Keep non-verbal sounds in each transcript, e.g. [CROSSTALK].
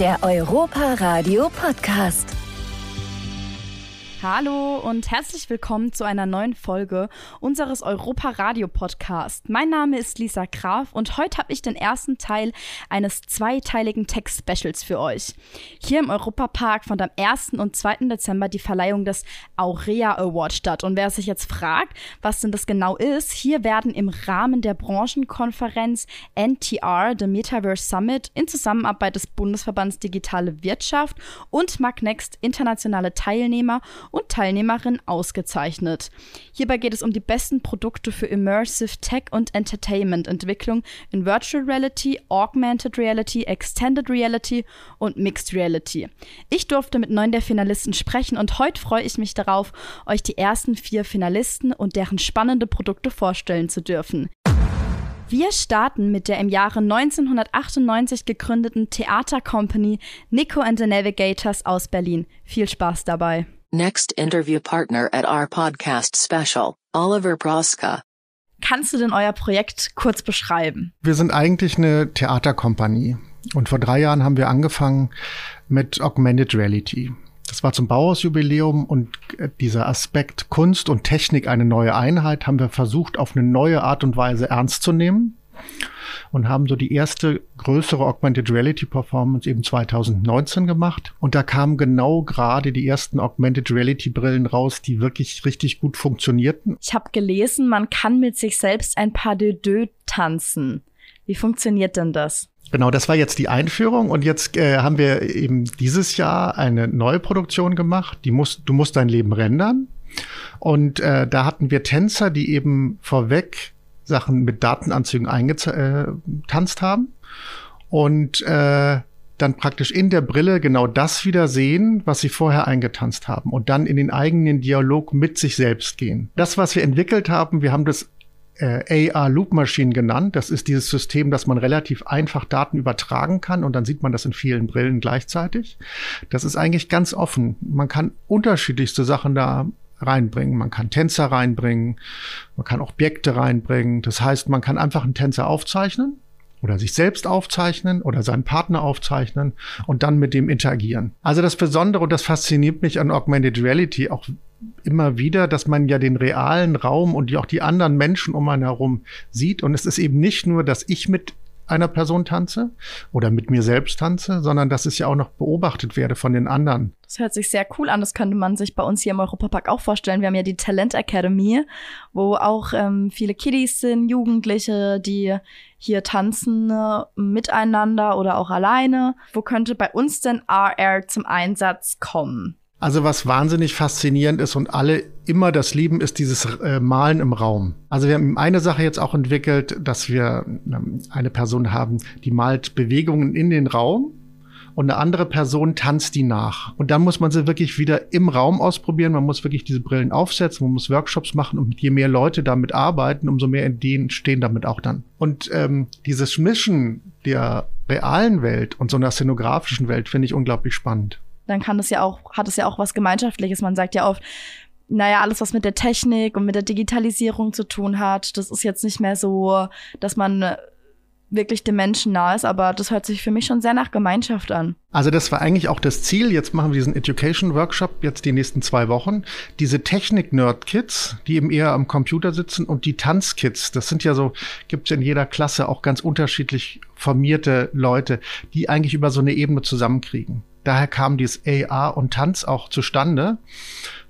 Der Europa Radio Podcast. Hallo und herzlich willkommen zu einer neuen Folge unseres Europa Radio Podcast. Mein Name ist Lisa Graf und heute habe ich den ersten Teil eines zweiteiligen Text-Specials für euch. Hier im Europapark fand am 1. und 2. Dezember die Verleihung des Aurea Award statt. Und wer sich jetzt fragt, was denn das genau ist, hier werden im Rahmen der Branchenkonferenz NTR, The Metaverse Summit, in Zusammenarbeit des Bundesverbands Digitale Wirtschaft und Magnext internationale Teilnehmer und Teilnehmerinnen ausgezeichnet. Hierbei geht es um die besten Produkte für Immersive Tech und Entertainment Entwicklung in Virtual Reality, Augmented Reality, Extended Reality und Mixed Reality. Ich durfte mit neun der Finalisten sprechen und heute freue ich mich darauf, euch die ersten vier Finalisten und deren spannende Produkte vorstellen zu dürfen. Wir starten mit der im Jahre 1998 gegründeten Theatercompany Nico and the Navigators aus Berlin. Viel Spaß dabei. Next interview partner at our podcast special, Oliver Proska. Kannst du denn euer Projekt kurz beschreiben? Wir sind eigentlich eine Theaterkompanie. Und vor drei Jahren haben wir angefangen mit Augmented Reality. Das war zum Bauhausjubiläum und dieser Aspekt Kunst und Technik eine neue Einheit haben wir versucht auf eine neue Art und Weise ernst zu nehmen und haben so die erste größere Augmented Reality Performance eben 2019 gemacht. Und da kamen genau gerade die ersten Augmented Reality Brillen raus, die wirklich richtig gut funktionierten. Ich habe gelesen, man kann mit sich selbst ein paar de deux tanzen. Wie funktioniert denn das? Genau, das war jetzt die Einführung und jetzt äh, haben wir eben dieses Jahr eine neue Produktion gemacht. Die muss, du musst dein Leben rendern. Und äh, da hatten wir Tänzer, die eben vorweg Sachen mit Datenanzügen eingetanzt haben und äh, dann praktisch in der Brille genau das wieder sehen, was sie vorher eingetanzt haben und dann in den eigenen Dialog mit sich selbst gehen. Das, was wir entwickelt haben, wir haben das äh, AR Loop Machine genannt. Das ist dieses System, dass man relativ einfach Daten übertragen kann und dann sieht man das in vielen Brillen gleichzeitig. Das ist eigentlich ganz offen. Man kann unterschiedlichste Sachen da reinbringen. Man kann Tänzer reinbringen, man kann Objekte reinbringen. Das heißt, man kann einfach einen Tänzer aufzeichnen oder sich selbst aufzeichnen oder seinen Partner aufzeichnen und dann mit dem interagieren. Also das Besondere und das fasziniert mich an Augmented Reality auch immer wieder, dass man ja den realen Raum und auch die anderen Menschen um einen herum sieht. Und es ist eben nicht nur, dass ich mit einer Person tanze oder mit mir selbst tanze, sondern dass es ja auch noch beobachtet werde von den anderen. Das hört sich sehr cool an. Das könnte man sich bei uns hier im Europapark auch vorstellen. Wir haben ja die Talent Academy, wo auch ähm, viele Kiddies sind, Jugendliche, die hier tanzen äh, miteinander oder auch alleine. Wo könnte bei uns denn RR zum Einsatz kommen? Also was wahnsinnig faszinierend ist und alle immer das lieben, ist dieses äh, Malen im Raum. Also wir haben eine Sache jetzt auch entwickelt, dass wir ähm, eine Person haben, die malt Bewegungen in den Raum und eine andere Person tanzt die nach. Und dann muss man sie wirklich wieder im Raum ausprobieren. Man muss wirklich diese Brillen aufsetzen, man muss Workshops machen und je mehr Leute damit arbeiten, umso mehr Ideen stehen damit auch dann. Und ähm, dieses Mischen der realen Welt und so einer szenografischen Welt finde ich unglaublich spannend dann kann das ja auch, hat es ja auch was Gemeinschaftliches. Man sagt ja oft, naja, alles, was mit der Technik und mit der Digitalisierung zu tun hat, das ist jetzt nicht mehr so, dass man wirklich dem Menschen nah ist, aber das hört sich für mich schon sehr nach Gemeinschaft an. Also das war eigentlich auch das Ziel. Jetzt machen wir diesen Education Workshop jetzt die nächsten zwei Wochen. Diese Technik-Nerd-Kids, die eben eher am Computer sitzen und die Tanz-Kids, das sind ja so, gibt es in jeder Klasse auch ganz unterschiedlich formierte Leute, die eigentlich über so eine Ebene zusammenkriegen. Daher kam dieses AR und Tanz auch zustande.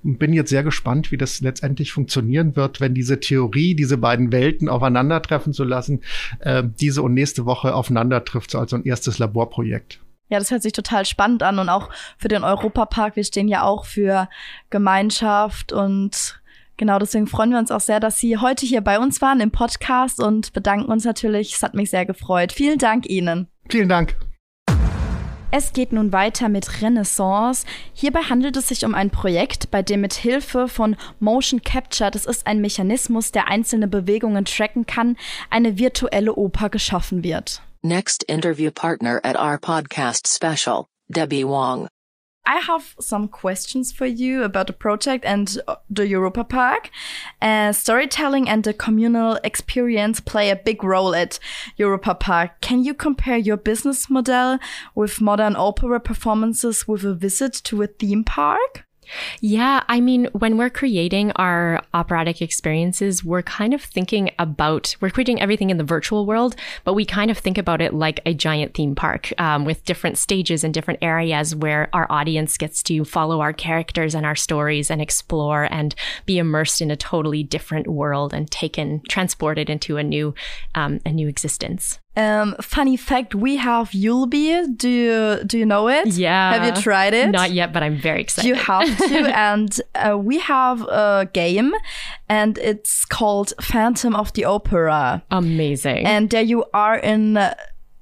Und bin jetzt sehr gespannt, wie das letztendlich funktionieren wird, wenn diese Theorie, diese beiden Welten aufeinandertreffen zu lassen, äh, diese und nächste Woche aufeinander trifft, so als ein erstes Laborprojekt. Ja, das hört sich total spannend an und auch für den Europapark. Wir stehen ja auch für Gemeinschaft und genau deswegen freuen wir uns auch sehr, dass Sie heute hier bei uns waren im Podcast und bedanken uns natürlich. Es hat mich sehr gefreut. Vielen Dank Ihnen. Vielen Dank. Es geht nun weiter mit Renaissance. Hierbei handelt es sich um ein Projekt, bei dem mit Hilfe von Motion Capture, das ist ein Mechanismus, der einzelne Bewegungen tracken kann, eine virtuelle Oper geschaffen wird. Next interview partner at our podcast special, Debbie Wong. I have some questions for you about the project and uh, the Europa Park. Uh, storytelling and the communal experience play a big role at Europa Park. Can you compare your business model with modern opera performances with a visit to a theme park? Yeah, I mean, when we're creating our operatic experiences, we're kind of thinking about, we're creating everything in the virtual world, but we kind of think about it like a giant theme park um, with different stages and different areas where our audience gets to follow our characters and our stories and explore and be immersed in a totally different world and taken, transported into a new, um, a new existence. Um, funny fact: We have Yulby. Do you do you know it? Yeah. Have you tried it? Not yet, but I'm very excited. You have to, [LAUGHS] and uh, we have a game, and it's called Phantom of the Opera. Amazing. And there you are in. Uh,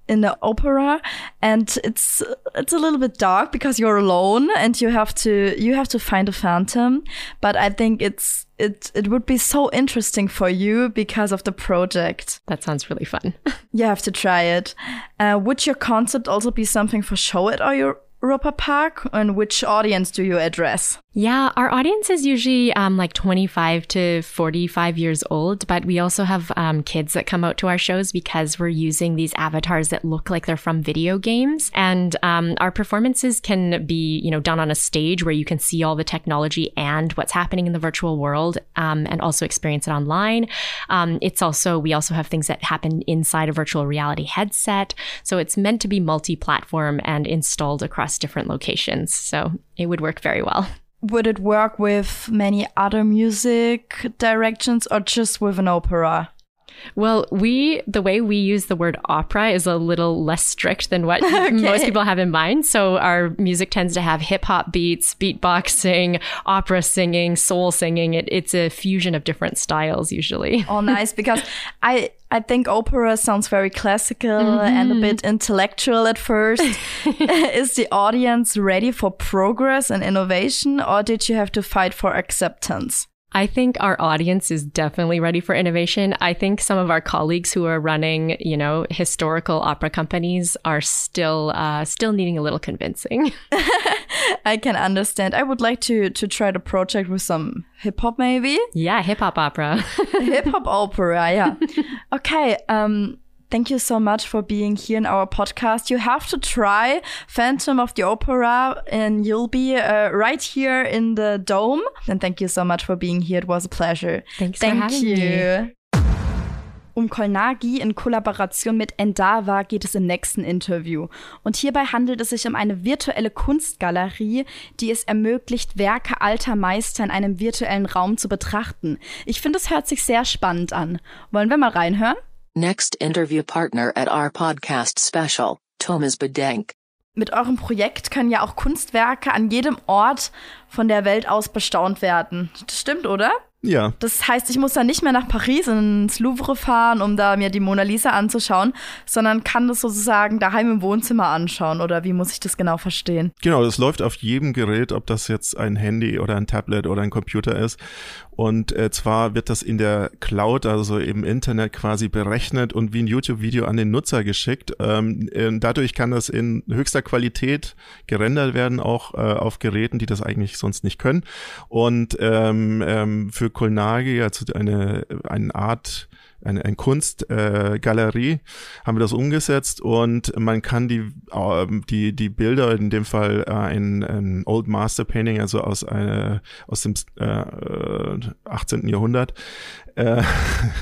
in the opera and it's it's a little bit dark because you're alone and you have to you have to find a phantom. But i think it's it it would be so interesting for you because of the project. That sounds really fun. [LAUGHS] You have to try it. Uh, would your concept also be something for show it or your Europa Park and which audience do you address? Yeah, our audience is usually um, like 25 to 45 years old, but we also have um, kids that come out to our shows because we're using these avatars that look like they're from video games. And um, our performances can be, you know, done on a stage where you can see all the technology and what's happening in the virtual world um, and also experience it online. Um, it's also, we also have things that happen inside a virtual reality headset. So it's meant to be multi platform and installed across across different locations. So it would work very well. Would it work with many other music directions or just with an opera? Well, we, the way we use the word opera is a little less strict than what [LAUGHS] okay. most people have in mind. So our music tends to have hip hop beats, beatboxing, opera singing, soul singing. It, it's a fusion of different styles usually. [LAUGHS] Oh, nice. Because I, I think opera sounds very classical mm-hmm. and a bit intellectual at first. [LAUGHS] Is the audience ready for progress and innovation, or did you have to fight for acceptance? I think our audience is definitely ready for innovation. I think some of our colleagues who are running, you know, historical opera companies are still uh, still needing a little convincing. [LAUGHS] I can understand. I would like to to try the project with some hip hop, maybe. Yeah, hip hop opera. [LAUGHS] hip hop opera. Yeah. Okay. Um Thank you so much for being here in our podcast. You have to try Phantom of the Opera and you'll be uh, right here in the dome. And thank you so much for being here. It was a pleasure. Thanks thank for having you. me. Um Kolnagi in Kollaboration mit Endava geht es im nächsten Interview. Und hierbei handelt es sich um eine virtuelle Kunstgalerie, die es ermöglicht, Werke alter Meister in einem virtuellen Raum zu betrachten. Ich finde, es hört sich sehr spannend an. Wollen wir mal reinhören? Next interview partner at our podcast special, Thomas Bedenk. Mit eurem Projekt können ja auch Kunstwerke an jedem Ort von der Welt aus bestaunt werden. Das stimmt, oder? Ja. Das heißt, ich muss dann nicht mehr nach Paris ins Louvre fahren, um da mir die Mona Lisa anzuschauen, sondern kann das sozusagen daheim im Wohnzimmer anschauen. Oder wie muss ich das genau verstehen? Genau, das läuft auf jedem Gerät, ob das jetzt ein Handy oder ein Tablet oder ein Computer ist. Und äh, zwar wird das in der Cloud, also im Internet quasi berechnet und wie ein YouTube-Video an den Nutzer geschickt. Ähm, äh, dadurch kann das in höchster Qualität gerendert werden, auch äh, auf Geräten, die das eigentlich sonst nicht können. Und ähm, ähm, für Kolnagi, also eine, eine Art eine, eine Kunstgalerie, äh, haben wir das umgesetzt und man kann die, äh, die, die Bilder, in dem Fall äh, ein, ein Old Master Painting, also aus, eine, aus dem äh, 18. Jahrhundert, äh,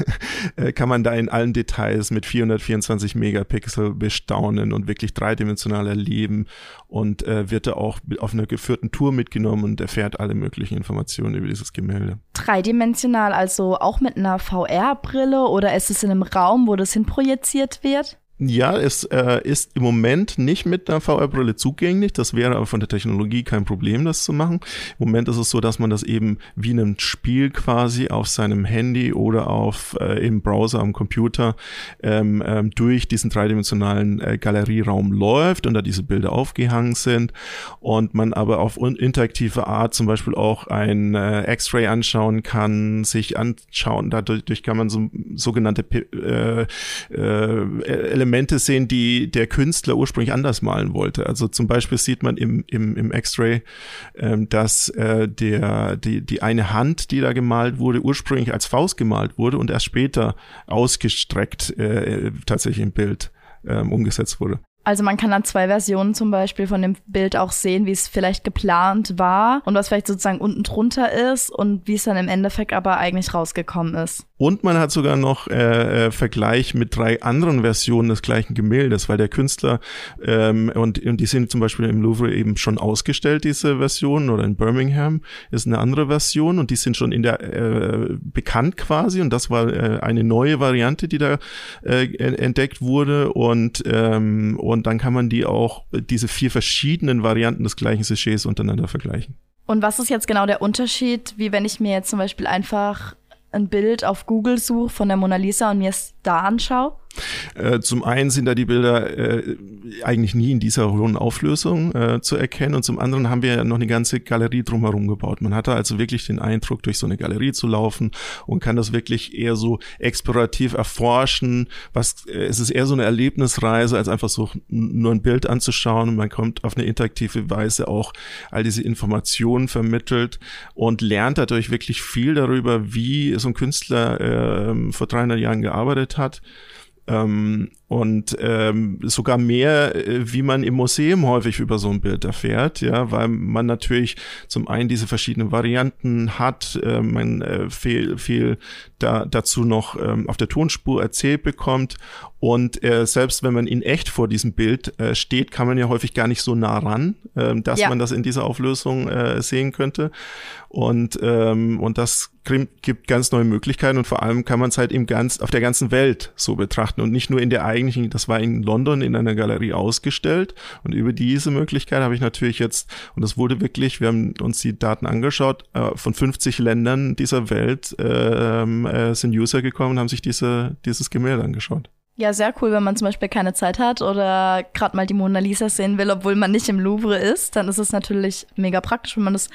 [LAUGHS] äh, kann man da in allen Details mit 424 Megapixel bestaunen und wirklich dreidimensional erleben und äh, wird da auch auf einer geführten Tour mitgenommen und erfährt alle möglichen Informationen über dieses Gemälde. Dreidimensional, also auch mit einer VR-Brille oder ist es in einem Raum, wo das hinprojiziert wird? Ja, es äh, ist im Moment nicht mit einer VR-Brille zugänglich. Das wäre aber von der Technologie kein Problem, das zu machen. Im Moment ist es so, dass man das eben wie in einem Spiel quasi auf seinem Handy oder auf äh, im Browser am Computer ähm, ähm, durch diesen dreidimensionalen äh, Galerieraum läuft und da diese Bilder aufgehangen sind und man aber auf interaktive Art zum Beispiel auch ein äh, X-Ray anschauen kann, sich anschauen. Dadurch kann man so sogenannte äh, äh, sehen, die der Künstler ursprünglich anders malen wollte. Also zum Beispiel sieht man im, im, im X-Ray, ähm, dass äh, der, die, die eine Hand, die da gemalt wurde, ursprünglich als Faust gemalt wurde und erst später ausgestreckt äh, tatsächlich im Bild ähm, umgesetzt wurde. Also man kann dann zwei Versionen zum Beispiel von dem Bild auch sehen, wie es vielleicht geplant war und was vielleicht sozusagen unten drunter ist und wie es dann im Endeffekt aber eigentlich rausgekommen ist. Und man hat sogar noch äh, äh, Vergleich mit drei anderen Versionen des gleichen Gemäldes, weil der Künstler ähm, und, und die sind zum Beispiel im Louvre eben schon ausgestellt, diese Version, oder in Birmingham ist eine andere Version und die sind schon in der äh, bekannt quasi und das war äh, eine neue Variante, die da äh, entdeckt wurde und ähm, und dann kann man die auch diese vier verschiedenen Varianten des gleichen Sujets untereinander vergleichen. Und was ist jetzt genau der Unterschied, wie wenn ich mir jetzt zum Beispiel einfach ein Bild auf Google suche von der Mona Lisa und mir es da anschaue? Äh, zum einen sind da die Bilder äh, eigentlich nie in dieser hohen Auflösung äh, zu erkennen und zum anderen haben wir noch eine ganze Galerie drumherum gebaut. Man hatte also wirklich den Eindruck, durch so eine Galerie zu laufen und kann das wirklich eher so explorativ erforschen. Was, äh, es ist eher so eine Erlebnisreise, als einfach so nur ein Bild anzuschauen. Man kommt auf eine interaktive Weise auch all diese Informationen vermittelt und lernt dadurch wirklich viel darüber, wie so ein Künstler äh, vor 300 Jahren gearbeitet hat. Ähm, und ähm, sogar mehr, äh, wie man im Museum häufig über so ein Bild erfährt, ja, weil man natürlich zum einen diese verschiedenen Varianten hat, äh, man äh, viel, viel da, dazu noch ähm, auf der Tonspur erzählt bekommt und äh, selbst wenn man in echt vor diesem Bild äh, steht, kann man ja häufig gar nicht so nah ran, äh, dass ja. man das in dieser Auflösung äh, sehen könnte und ähm, und das gibt ganz neue Möglichkeiten und vor allem kann man es halt im ganz auf der ganzen Welt so betrachten und nicht nur in der eigentlichen, das war in London in einer Galerie ausgestellt und über diese Möglichkeit habe ich natürlich jetzt, und das wurde wirklich, wir haben uns die Daten angeschaut, äh, von 50 Ländern dieser Welt äh, äh, sind User gekommen und haben sich diese, dieses Gemälde angeschaut. Ja, sehr cool, wenn man zum Beispiel keine Zeit hat oder gerade mal die Mona Lisa sehen will, obwohl man nicht im Louvre ist, dann ist es natürlich mega praktisch, wenn man das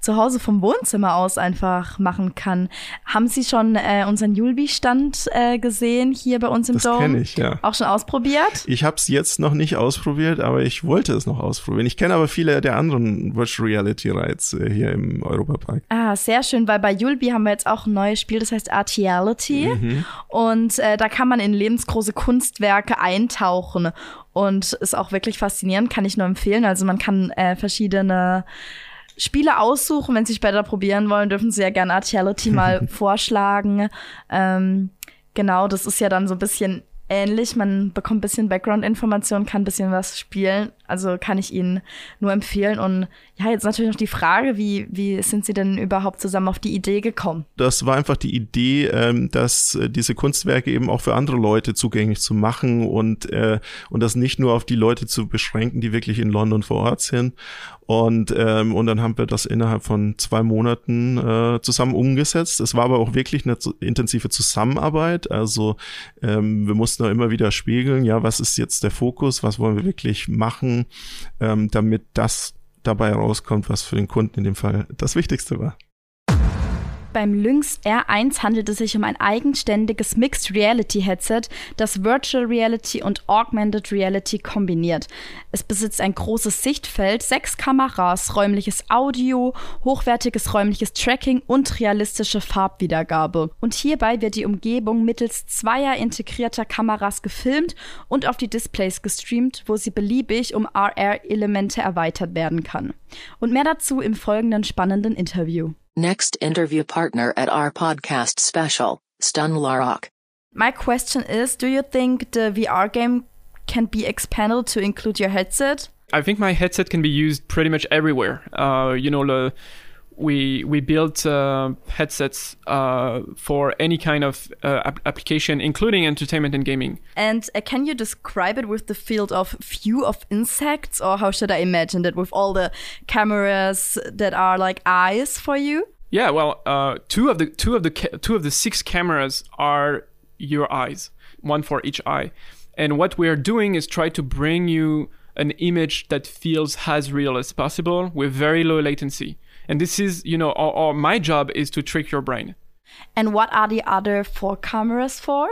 zu Hause vom Wohnzimmer aus einfach machen kann. Haben Sie schon äh, unseren Julbi-Stand äh, gesehen hier bei uns im das Dome? Das kenne ich, ja. Auch schon ausprobiert? Ich habe es jetzt noch nicht ausprobiert, aber ich wollte es noch ausprobieren. Ich kenne aber viele der anderen Virtual Reality Rides äh, hier im Europapark. Ah, sehr schön, weil bei Julbi haben wir jetzt auch ein neues Spiel, das heißt Artiality. Mhm. Und äh, da kann man in lebensgroßen grandiose Kunstwerke eintauchen und ist auch wirklich faszinierend, kann ich nur empfehlen. Also man kann äh, verschiedene Spiele aussuchen. Wenn Sie später probieren wollen, dürfen Sie ja gerne Artiality mal [LAUGHS] vorschlagen. Ähm, genau, das ist ja dann so ein bisschen ähnlich. Man bekommt ein bisschen Background-Information, kann ein bisschen was spielen. Also kann ich Ihnen nur empfehlen. Und ja, jetzt natürlich noch die Frage, wie, wie sind Sie denn überhaupt zusammen auf die Idee gekommen? Das war einfach die Idee, ähm, dass äh, diese Kunstwerke eben auch für andere Leute zugänglich zu machen und, äh, und das nicht nur auf die Leute zu beschränken, die wirklich in London vor Ort sind. Und, ähm, und dann haben wir das innerhalb von zwei Monaten äh, zusammen umgesetzt. Es war aber auch wirklich eine intensive Zusammenarbeit. Also ähm, wir mussten auch immer wieder spiegeln, ja, was ist jetzt der Fokus, was wollen wir wirklich machen, ähm, damit das dabei rauskommt, was für den Kunden in dem Fall das Wichtigste war. Beim Lynx R1 handelt es sich um ein eigenständiges Mixed Reality Headset, das Virtual Reality und Augmented Reality kombiniert. Es besitzt ein großes Sichtfeld, sechs Kameras, räumliches Audio, hochwertiges räumliches Tracking und realistische Farbwiedergabe. Und hierbei wird die Umgebung mittels zweier integrierter Kameras gefilmt und auf die Displays gestreamt, wo sie beliebig um RR-Elemente erweitert werden kann. Und mehr dazu im folgenden spannenden Interview. Next interview partner at our podcast special, Stun Larok. My question is Do you think the VR game can be expanded to include your headset? I think my headset can be used pretty much everywhere. Uh, you know, the we we built uh, headsets uh, for any kind of uh, ap application, including entertainment and gaming. And uh, can you describe it with the field of view of insects, or how should I imagine that with all the cameras that are like eyes for you? Yeah, well, uh, two of the two of the two of the six cameras are your eyes, one for each eye. And what we are doing is try to bring you an image that feels as real as possible with very low latency. And this is, you know, or, my job is to trick your brain. And what are the other four cameras for?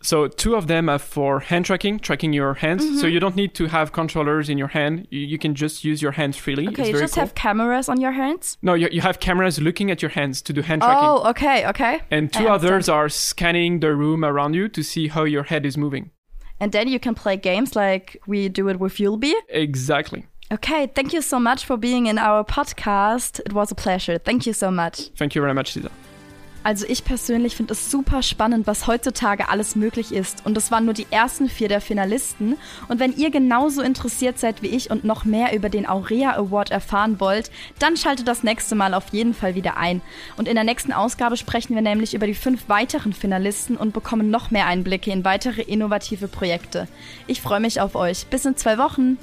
So two of them are for hand tracking, tracking your hands. So Mm-hmm. you don't need to have controllers in your hand. You, you can just use your hands freely. Okay, it's you just cool. have cameras on your hands? no, you, you have cameras looking at your hands to do hand tracking. Oh, okay, okay. And two others are scanning the room around you to see how your head is moving. And then you can play games like we do it with Yulby. Exactly. Okay, thank you so much for being in our podcast. It was a pleasure. Thank you so much. Thank you very much, Cesar. Also ich persönlich finde es super spannend, was heutzutage alles möglich ist. Und das waren nur die ersten vier der Finalisten. Und wenn ihr genauso interessiert seid wie ich und noch mehr über den Aurea Award erfahren wollt, dann schaltet das nächste Mal auf jeden Fall wieder ein. Und in der nächsten Ausgabe sprechen wir nämlich über die fünf weiteren Finalisten und bekommen noch mehr Einblicke in weitere innovative Projekte. Ich freue mich auf euch. Bis in zwei Wochen.